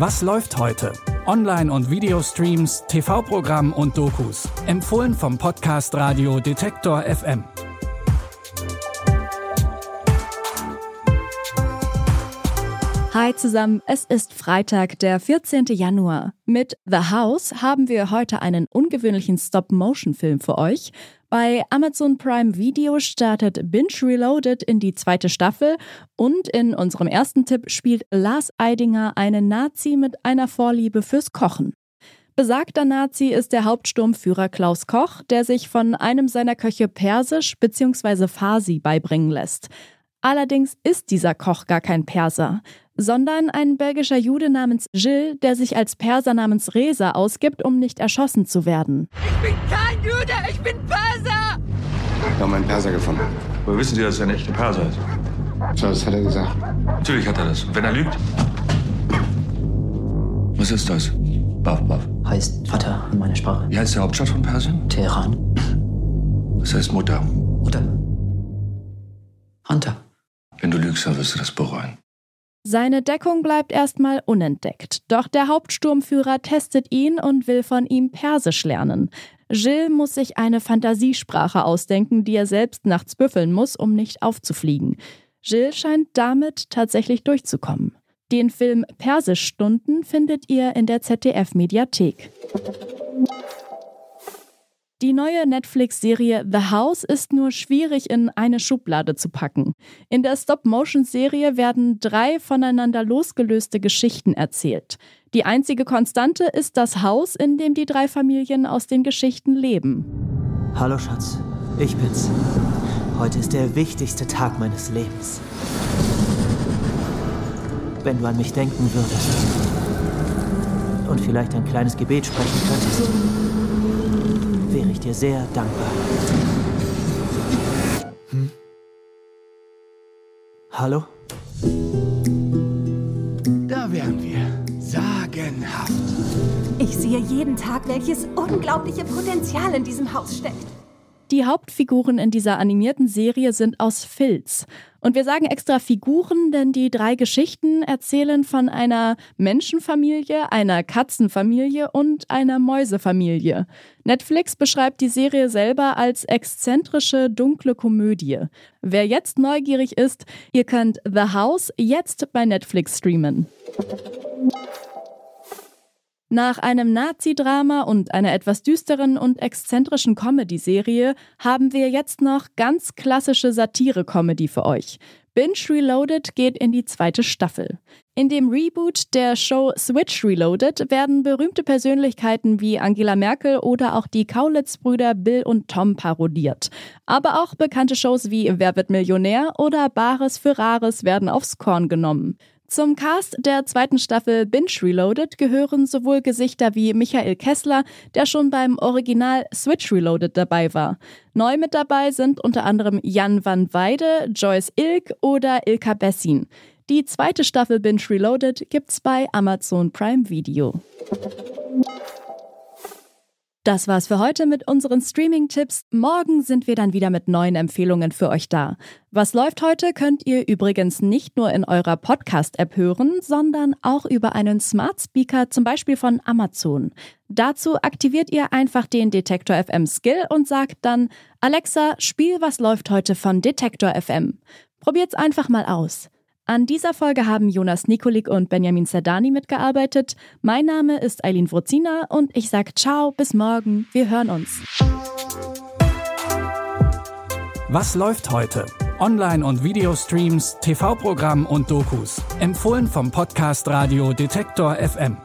Was läuft heute? Online- und Videostreams, TV-Programm und Dokus. Empfohlen vom Podcast Radio Detektor FM. Hi zusammen, es ist Freitag, der 14. Januar. Mit The House haben wir heute einen ungewöhnlichen Stop-Motion-Film für euch. Bei Amazon Prime Video startet Binge Reloaded in die zweite Staffel und in unserem ersten Tipp spielt Lars Eidinger einen Nazi mit einer Vorliebe fürs Kochen. Besagter Nazi ist der Hauptsturmführer Klaus Koch, der sich von einem seiner Köche Persisch bzw. Farsi beibringen lässt. Allerdings ist dieser Koch gar kein Perser, sondern ein belgischer Jude namens Gilles, der sich als Perser namens Reza ausgibt, um nicht erschossen zu werden. Ich bin kein Jude, ich bin Perser! Wir haben einen Perser gefunden. Woher wissen Sie, dass er ein echter Perser ist? So, das hat er gesagt. Natürlich hat er das. Wenn er lügt. Was ist das? Baf, Baf. heißt Vater in meiner Sprache. Wie heißt die Hauptstadt von Persien? Teheran. Das heißt Mutter. Oder Hunter. Wenn du lügst, dann wirst du das bereuen. Seine Deckung bleibt erstmal unentdeckt, doch der Hauptsturmführer testet ihn und will von ihm Persisch lernen. Gilles muss sich eine Fantasiesprache ausdenken, die er selbst nachts büffeln muss, um nicht aufzufliegen. Gilles scheint damit tatsächlich durchzukommen. Den Film Persischstunden findet ihr in der ZDF-Mediathek. Die neue Netflix-Serie The House ist nur schwierig in eine Schublade zu packen. In der Stop-Motion-Serie werden drei voneinander losgelöste Geschichten erzählt. Die einzige Konstante ist das Haus, in dem die drei Familien aus den Geschichten leben. Hallo Schatz, ich bin's. Heute ist der wichtigste Tag meines Lebens. Wenn du an mich denken würdest und vielleicht ein kleines Gebet sprechen könntest, wäre ich dir sehr dankbar. Hm? Hallo? Da wären wir. Sagenhaft. Ich sehe jeden Tag, welches unglaubliche Potenzial in diesem Haus steckt. Die Hauptfiguren in dieser animierten Serie sind aus Filz. Und wir sagen extra Figuren, denn die drei Geschichten erzählen von einer Menschenfamilie, einer Katzenfamilie und einer Mäusefamilie. Netflix beschreibt die Serie selber als exzentrische, dunkle Komödie. Wer jetzt neugierig ist, ihr könnt The House jetzt bei Netflix streamen. Nach einem Nazi-Drama und einer etwas düsteren und exzentrischen Comedy-Serie haben wir jetzt noch ganz klassische Satire-Comedy für euch. Binge Reloaded geht in die zweite Staffel. In dem Reboot der Show Switch Reloaded werden berühmte Persönlichkeiten wie Angela Merkel oder auch die Kaulitz-Brüder Bill und Tom parodiert. Aber auch bekannte Shows wie Wer wird Millionär oder Bares für Rares werden aufs Korn genommen. Zum Cast der zweiten Staffel Binge Reloaded gehören sowohl Gesichter wie Michael Kessler, der schon beim Original Switch Reloaded dabei war. Neu mit dabei sind unter anderem Jan van Weide, Joyce Ilk oder Ilka Bessin. Die zweite Staffel Binge Reloaded gibt's bei Amazon Prime Video. Das war's für heute mit unseren Streaming-Tipps. Morgen sind wir dann wieder mit neuen Empfehlungen für euch da. Was läuft heute könnt ihr übrigens nicht nur in eurer Podcast-App hören, sondern auch über einen Smart Speaker, zum Beispiel von Amazon. Dazu aktiviert ihr einfach den Detektor FM Skill und sagt dann, Alexa, spiel Was läuft heute von Detektor FM. Probiert's einfach mal aus. An dieser Folge haben Jonas Nikolik und Benjamin Zerdani mitgearbeitet. Mein Name ist Eileen Wrozina und ich sage ciao, bis morgen. Wir hören uns. Was läuft heute? Online- und Videostreams, TV-Programm und Dokus. Empfohlen vom Podcast Radio Detektor FM.